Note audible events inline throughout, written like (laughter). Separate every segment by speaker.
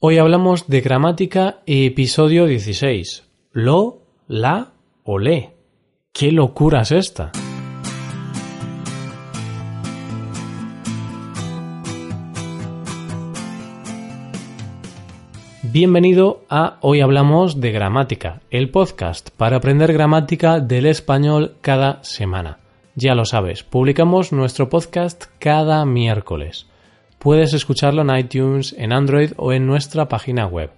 Speaker 1: Hoy hablamos de gramática episodio 16. Lo, la o le. ¿Qué locura es esta? Bienvenido a Hoy Hablamos de Gramática, el podcast para aprender gramática del español cada semana. Ya lo sabes, publicamos nuestro podcast cada miércoles. Puedes escucharlo en iTunes, en Android o en nuestra página web.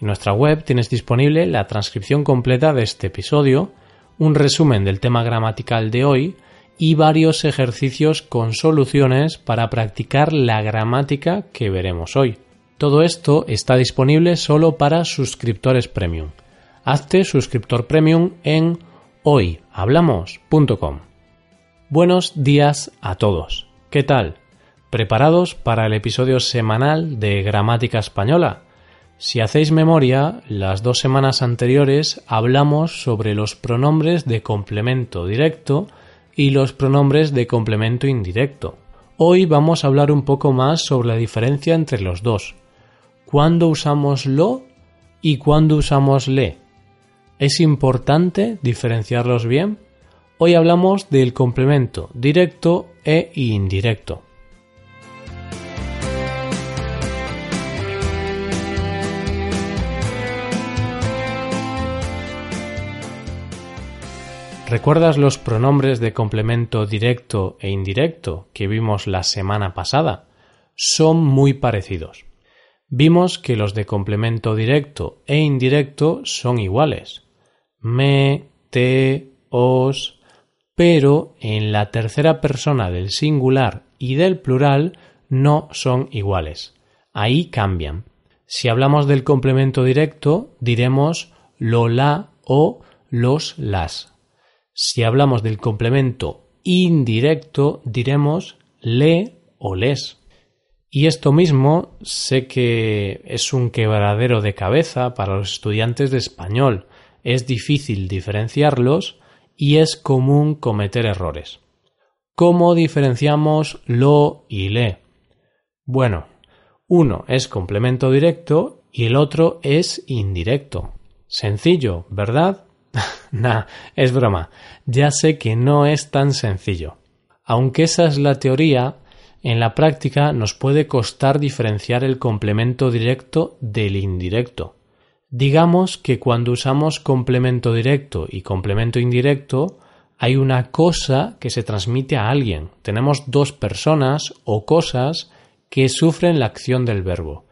Speaker 1: En nuestra web tienes disponible la transcripción completa de este episodio, un resumen del tema gramatical de hoy y varios ejercicios con soluciones para practicar la gramática que veremos hoy. Todo esto está disponible solo para suscriptores premium. Hazte suscriptor premium en hoyhablamos.com. Buenos días a todos. ¿Qué tal? ¿Preparados para el episodio semanal de Gramática Española? Si hacéis memoria, las dos semanas anteriores hablamos sobre los pronombres de complemento directo y los pronombres de complemento indirecto. Hoy vamos a hablar un poco más sobre la diferencia entre los dos. ¿Cuándo usamos lo y cuándo usamos le? ¿Es importante diferenciarlos bien? Hoy hablamos del complemento directo e indirecto. ¿Recuerdas los pronombres de complemento directo e indirecto que vimos la semana pasada? Son muy parecidos. Vimos que los de complemento directo e indirecto son iguales. Me, te, os, pero en la tercera persona del singular y del plural no son iguales. Ahí cambian. Si hablamos del complemento directo, diremos lo, la o los, las. Si hablamos del complemento indirecto, diremos le o les. Y esto mismo sé que es un quebradero de cabeza para los estudiantes de español. Es difícil diferenciarlos y es común cometer errores. ¿Cómo diferenciamos lo y le? Bueno, uno es complemento directo y el otro es indirecto. Sencillo, ¿verdad? (laughs) nah, es broma. Ya sé que no es tan sencillo. Aunque esa es la teoría, en la práctica nos puede costar diferenciar el complemento directo del indirecto. Digamos que cuando usamos complemento directo y complemento indirecto hay una cosa que se transmite a alguien. Tenemos dos personas o cosas que sufren la acción del verbo.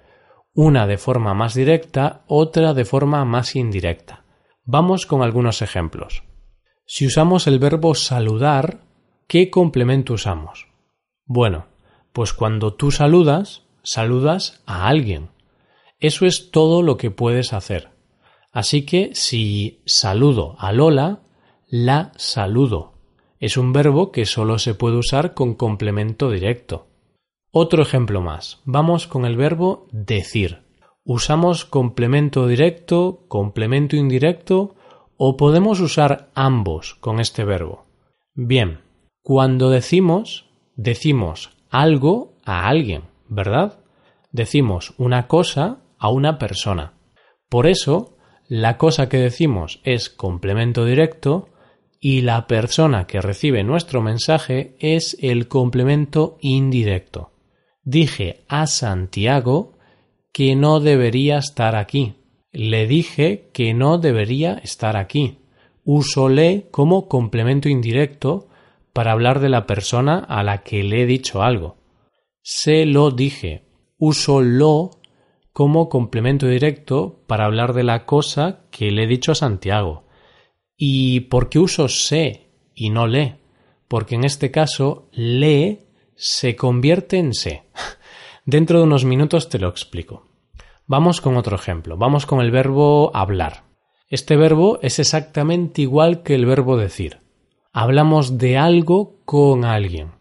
Speaker 1: Una de forma más directa, otra de forma más indirecta. Vamos con algunos ejemplos. Si usamos el verbo saludar, ¿qué complemento usamos? Bueno, pues cuando tú saludas, saludas a alguien. Eso es todo lo que puedes hacer. Así que si saludo a Lola, la saludo. Es un verbo que solo se puede usar con complemento directo. Otro ejemplo más. Vamos con el verbo decir. ¿Usamos complemento directo, complemento indirecto o podemos usar ambos con este verbo? Bien, cuando decimos, decimos algo a alguien, ¿verdad? Decimos una cosa a una persona. Por eso, la cosa que decimos es complemento directo y la persona que recibe nuestro mensaje es el complemento indirecto. Dije a Santiago que no debería estar aquí. Le dije que no debería estar aquí. Usóle como complemento indirecto para hablar de la persona a la que le he dicho algo. Se lo dije. Uso lo como complemento directo para hablar de la cosa que le he dicho a Santiago. ¿Y por qué uso se y no le? Porque en este caso le se convierte en se. (laughs) Dentro de unos minutos te lo explico. Vamos con otro ejemplo. Vamos con el verbo hablar. Este verbo es exactamente igual que el verbo decir hablamos de algo con alguien.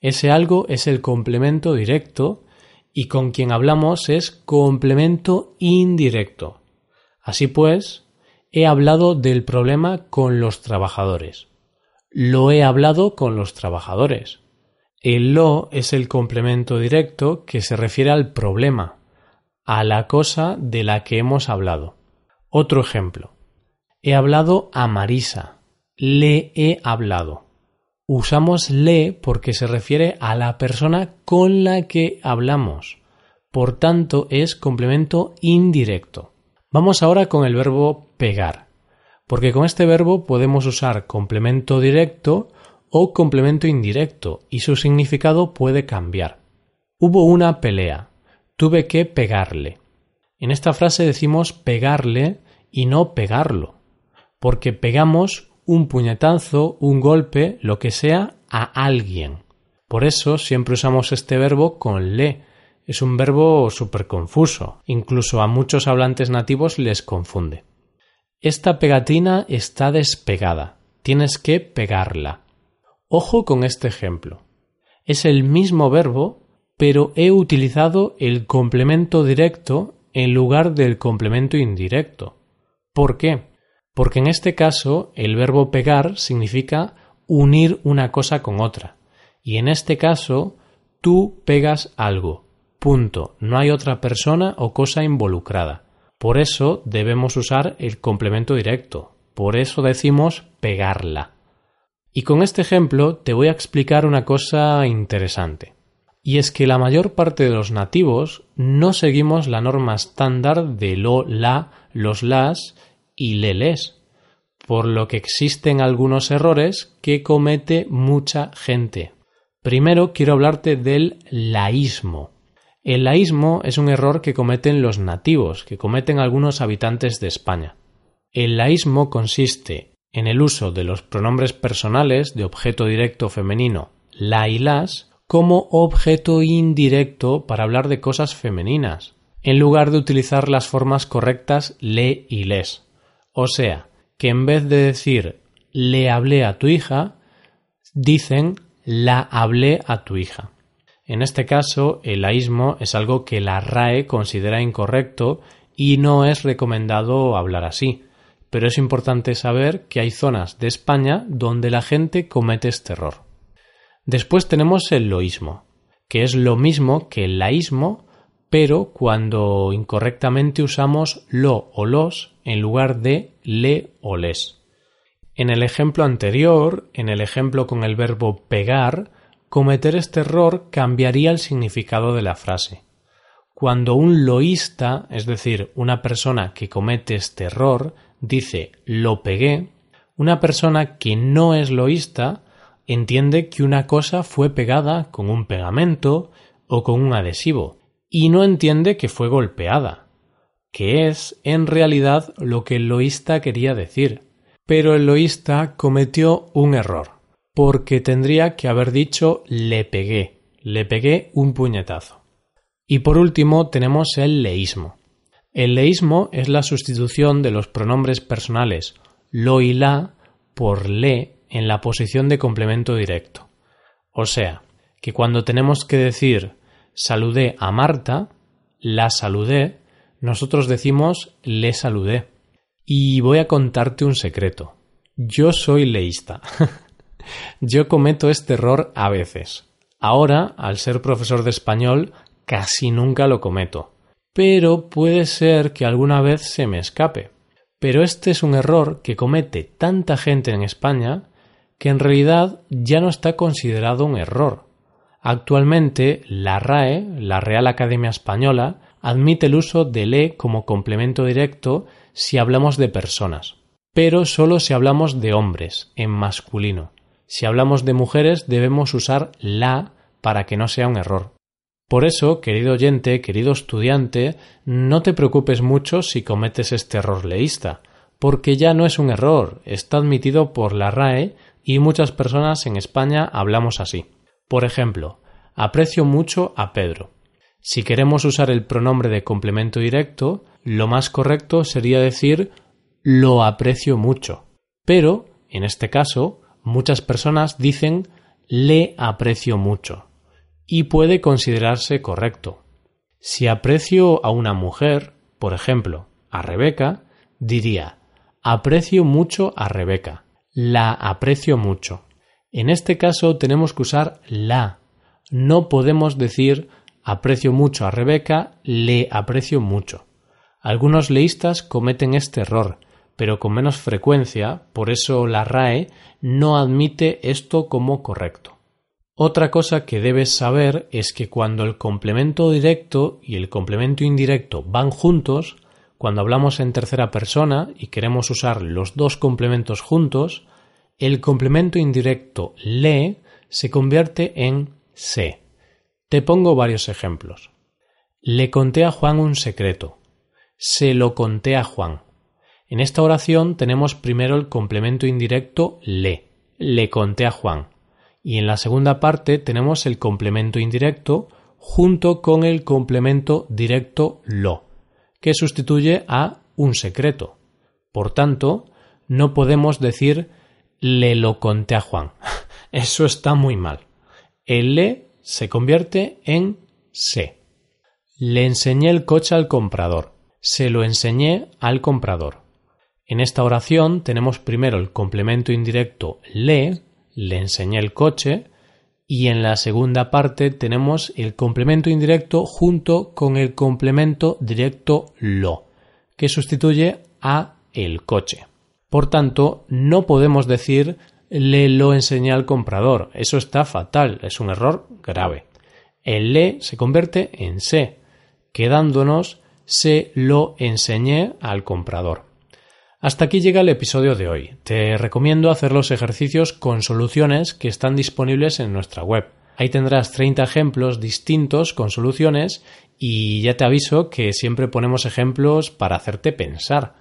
Speaker 1: Ese algo es el complemento directo y con quien hablamos es complemento indirecto. Así pues, he hablado del problema con los trabajadores. Lo he hablado con los trabajadores. El lo es el complemento directo que se refiere al problema. a la cosa de la que hemos hablado. Otro ejemplo. He hablado a Marisa. Le he hablado. Usamos le porque se refiere a la persona con la que hablamos. Por tanto, es complemento indirecto. Vamos ahora con el verbo pegar, porque con este verbo podemos usar complemento directo o complemento indirecto y su significado puede cambiar. Hubo una pelea. Tuve que pegarle. En esta frase decimos pegarle y no pegarlo, porque pegamos un puñetazo, un golpe, lo que sea, a alguien. Por eso siempre usamos este verbo con le. Es un verbo súper confuso. Incluso a muchos hablantes nativos les confunde. Esta pegatina está despegada. Tienes que pegarla. Ojo con este ejemplo. Es el mismo verbo, pero he utilizado el complemento directo en lugar del complemento indirecto. ¿Por qué? Porque en este caso el verbo pegar significa unir una cosa con otra. Y en este caso tú pegas algo. Punto. No hay otra persona o cosa involucrada. Por eso debemos usar el complemento directo. Por eso decimos pegarla. Y con este ejemplo te voy a explicar una cosa interesante. Y es que la mayor parte de los nativos no seguimos la norma estándar de lo, la, los las y leles, por lo que existen algunos errores que comete mucha gente. Primero quiero hablarte del laísmo. El laísmo es un error que cometen los nativos, que cometen algunos habitantes de España. El laísmo consiste en el uso de los pronombres personales de objeto directo femenino la y las como objeto indirecto para hablar de cosas femeninas, en lugar de utilizar las formas correctas le y les. O sea, que en vez de decir le hablé a tu hija, dicen la hablé a tu hija. En este caso, el laísmo es algo que la RAE considera incorrecto y no es recomendado hablar así. Pero es importante saber que hay zonas de España donde la gente comete este error. Después tenemos el loísmo, que es lo mismo que el laísmo, pero cuando incorrectamente usamos lo o los en lugar de le o les. En el ejemplo anterior, en el ejemplo con el verbo pegar, cometer este error cambiaría el significado de la frase. Cuando un loísta, es decir, una persona que comete este error, dice lo pegué, una persona que no es loísta entiende que una cosa fue pegada con un pegamento o con un adhesivo, y no entiende que fue golpeada, que es en realidad lo que el loísta quería decir. Pero el loísta cometió un error, porque tendría que haber dicho le pegué, le pegué un puñetazo. Y por último tenemos el leísmo. El leísmo es la sustitución de los pronombres personales lo y la por le en la posición de complemento directo. O sea, que cuando tenemos que decir saludé a Marta, la saludé, nosotros decimos le saludé. Y voy a contarte un secreto. Yo soy leísta. (laughs) Yo cometo este error a veces. Ahora, al ser profesor de español, casi nunca lo cometo. Pero puede ser que alguna vez se me escape. Pero este es un error que comete tanta gente en España que en realidad ya no está considerado un error, Actualmente, la RAE, la Real Academia Española, admite el uso de le como complemento directo si hablamos de personas, pero solo si hablamos de hombres, en masculino. Si hablamos de mujeres debemos usar la para que no sea un error. Por eso, querido oyente, querido estudiante, no te preocupes mucho si cometes este error leísta, porque ya no es un error, está admitido por la RAE y muchas personas en España hablamos así. Por ejemplo, aprecio mucho a Pedro. Si queremos usar el pronombre de complemento directo, lo más correcto sería decir lo aprecio mucho. Pero, en este caso, muchas personas dicen le aprecio mucho. Y puede considerarse correcto. Si aprecio a una mujer, por ejemplo, a Rebeca, diría aprecio mucho a Rebeca. La aprecio mucho. En este caso tenemos que usar la. No podemos decir aprecio mucho a Rebeca, le aprecio mucho. Algunos leístas cometen este error, pero con menos frecuencia, por eso la RAE no admite esto como correcto. Otra cosa que debes saber es que cuando el complemento directo y el complemento indirecto van juntos, cuando hablamos en tercera persona y queremos usar los dos complementos juntos, el complemento indirecto le se convierte en se. Te pongo varios ejemplos. Le conté a Juan un secreto. Se lo conté a Juan. En esta oración tenemos primero el complemento indirecto le. Le conté a Juan y en la segunda parte tenemos el complemento indirecto junto con el complemento directo lo, que sustituye a un secreto. Por tanto, no podemos decir le lo conté a Juan. (laughs) Eso está muy mal. El le se convierte en se. Le enseñé el coche al comprador. Se lo enseñé al comprador. En esta oración tenemos primero el complemento indirecto le le enseñé el coche y en la segunda parte tenemos el complemento indirecto junto con el complemento directo lo, que sustituye a el coche. Por tanto, no podemos decir le lo enseñé al comprador. Eso está fatal, es un error grave. El le se convierte en se, quedándonos se lo enseñé al comprador. Hasta aquí llega el episodio de hoy. Te recomiendo hacer los ejercicios con soluciones que están disponibles en nuestra web. Ahí tendrás 30 ejemplos distintos con soluciones y ya te aviso que siempre ponemos ejemplos para hacerte pensar.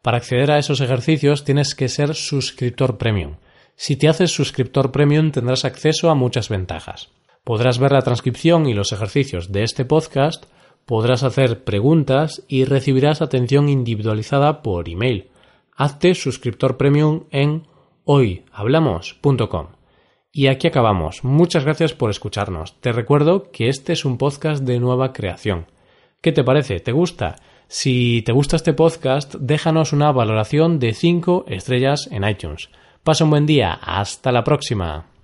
Speaker 1: Para acceder a esos ejercicios tienes que ser suscriptor premium. Si te haces suscriptor premium tendrás acceso a muchas ventajas. Podrás ver la transcripción y los ejercicios de este podcast, podrás hacer preguntas y recibirás atención individualizada por email hazte suscriptor premium en hoyhablamos.com. Y aquí acabamos. Muchas gracias por escucharnos. Te recuerdo que este es un podcast de nueva creación. ¿Qué te parece? ¿Te gusta? Si te gusta este podcast, déjanos una valoración de 5 estrellas en iTunes. Pasa un buen día. Hasta la próxima.